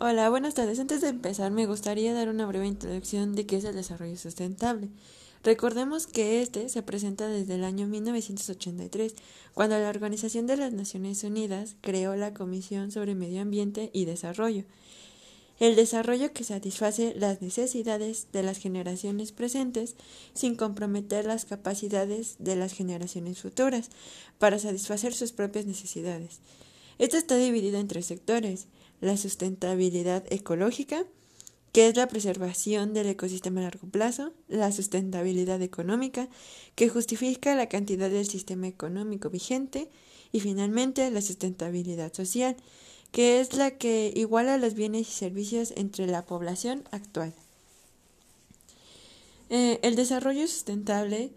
Hola, buenas tardes. Antes de empezar, me gustaría dar una breve introducción de qué es el desarrollo sustentable. Recordemos que este se presenta desde el año 1983, cuando la Organización de las Naciones Unidas creó la Comisión sobre Medio Ambiente y Desarrollo. El desarrollo que satisface las necesidades de las generaciones presentes sin comprometer las capacidades de las generaciones futuras para satisfacer sus propias necesidades. Esto está dividido en tres sectores la sustentabilidad ecológica, que es la preservación del ecosistema a largo plazo, la sustentabilidad económica, que justifica la cantidad del sistema económico vigente, y finalmente la sustentabilidad social, que es la que iguala los bienes y servicios entre la población actual. Eh, el desarrollo sustentable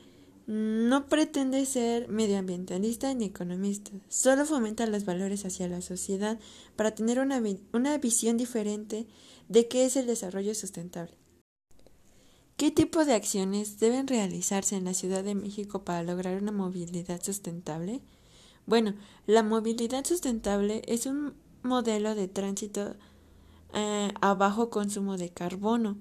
no pretende ser medioambientalista ni economista, solo fomenta los valores hacia la sociedad para tener una, una visión diferente de qué es el desarrollo sustentable. ¿Qué tipo de acciones deben realizarse en la Ciudad de México para lograr una movilidad sustentable? Bueno, la movilidad sustentable es un modelo de tránsito eh, a bajo consumo de carbono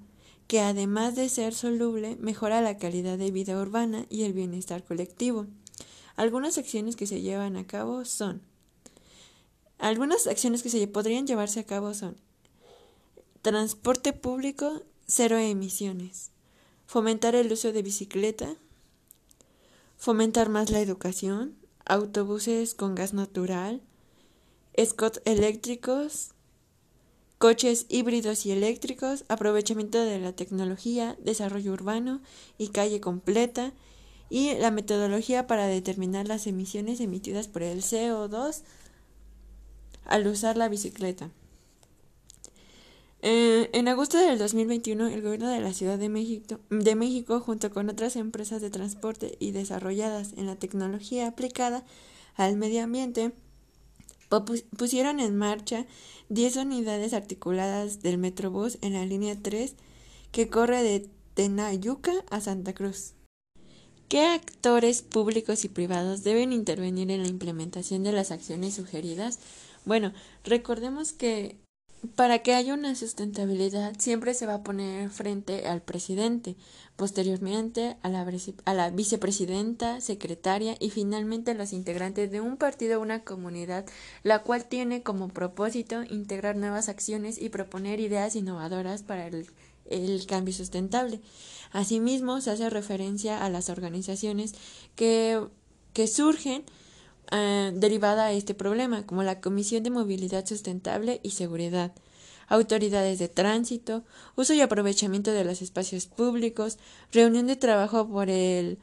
que además de ser soluble, mejora la calidad de vida urbana y el bienestar colectivo. Algunas acciones que se llevan a cabo son algunas acciones que se podrían llevarse a cabo son transporte público, cero emisiones, fomentar el uso de bicicleta, fomentar más la educación, autobuses con gas natural, scott eléctricos, coches híbridos y eléctricos, aprovechamiento de la tecnología, desarrollo urbano y calle completa, y la metodología para determinar las emisiones emitidas por el CO2 al usar la bicicleta. Eh, en agosto del 2021, el gobierno de la Ciudad de México, de México, junto con otras empresas de transporte y desarrolladas en la tecnología aplicada al medio ambiente, pusieron en marcha 10 unidades articuladas del Metrobús en la línea 3 que corre de Tenayuca a Santa Cruz. ¿Qué actores públicos y privados deben intervenir en la implementación de las acciones sugeridas? Bueno, recordemos que para que haya una sustentabilidad siempre se va a poner frente al presidente, posteriormente a la, vicepresidenta, secretaria y finalmente a los integrantes de un partido o una comunidad, la cual tiene como propósito integrar nuevas acciones y proponer ideas innovadoras para el, el cambio sustentable. Asimismo, se hace referencia a las organizaciones que, que surgen eh, derivada a este problema, como la Comisión de Movilidad Sustentable y Seguridad, autoridades de tránsito, uso y aprovechamiento de los espacios públicos, reunión de trabajo por el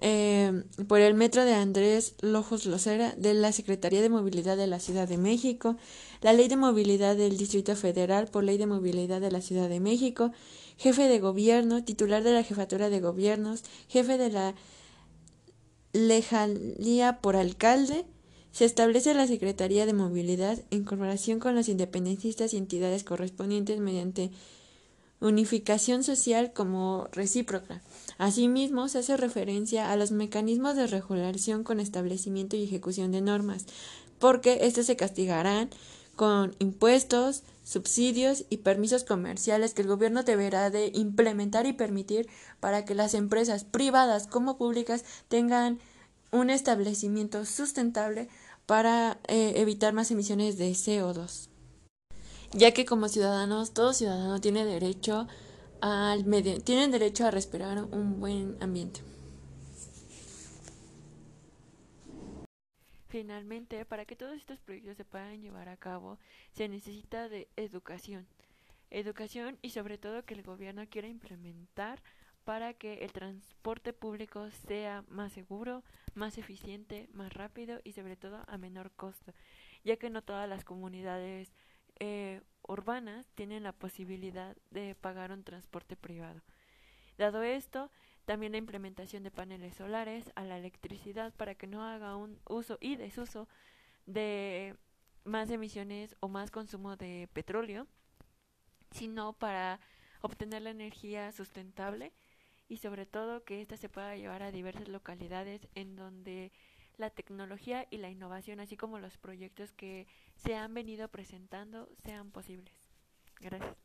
eh, por el metro de Andrés Lojos Locera de la Secretaría de Movilidad de la Ciudad de México, la Ley de Movilidad del Distrito Federal por Ley de Movilidad de la Ciudad de México, jefe de gobierno, titular de la Jefatura de Gobiernos, jefe de la lejanía por alcalde, se establece la Secretaría de Movilidad en colaboración con los independentistas y entidades correspondientes mediante unificación social como recíproca. Asimismo, se hace referencia a los mecanismos de regulación con establecimiento y ejecución de normas, porque estos se castigarán con impuestos, subsidios y permisos comerciales que el gobierno deberá de implementar y permitir para que las empresas privadas como públicas tengan un establecimiento sustentable para eh, evitar más emisiones de CO2. Ya que como ciudadanos, todo ciudadano tiene derecho al medio, tienen derecho a respirar un buen ambiente. Finalmente, para que todos estos proyectos se puedan llevar a cabo, se necesita de educación. Educación y sobre todo que el gobierno quiera implementar para que el transporte público sea más seguro, más eficiente, más rápido y sobre todo a menor costo, ya que no todas las comunidades eh, urbanas tienen la posibilidad de pagar un transporte privado. Dado esto, también la implementación de paneles solares a la electricidad para que no haga un uso y desuso de más emisiones o más consumo de petróleo, sino para obtener la energía sustentable y sobre todo que ésta se pueda llevar a diversas localidades en donde la tecnología y la innovación, así como los proyectos que se han venido presentando, sean posibles. Gracias.